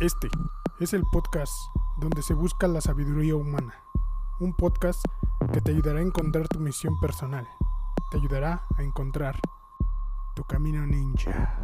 Este es el podcast donde se busca la sabiduría humana. Un podcast que te ayudará a encontrar tu misión personal. Te ayudará a encontrar tu camino ninja.